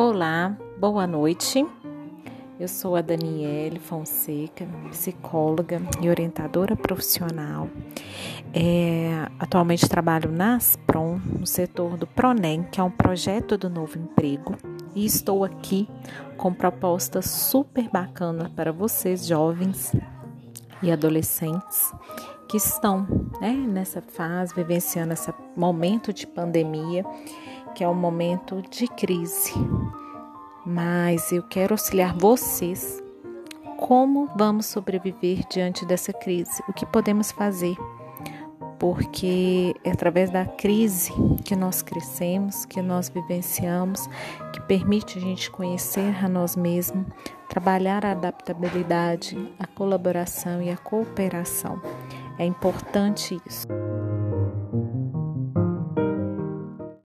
Olá, boa noite. Eu sou a Daniele Fonseca, psicóloga e orientadora profissional. É, atualmente trabalho na Aspron, no setor do Pronem, que é um projeto do novo emprego, e estou aqui com propostas super bacanas para vocês, jovens e adolescentes que estão né, nessa fase, vivenciando esse momento de pandemia, que é um momento de crise mas eu quero auxiliar vocês. Como vamos sobreviver diante dessa crise? O que podemos fazer? Porque é através da crise que nós crescemos, que nós vivenciamos, que permite a gente conhecer a nós mesmos, trabalhar a adaptabilidade, a colaboração e a cooperação. É importante isso.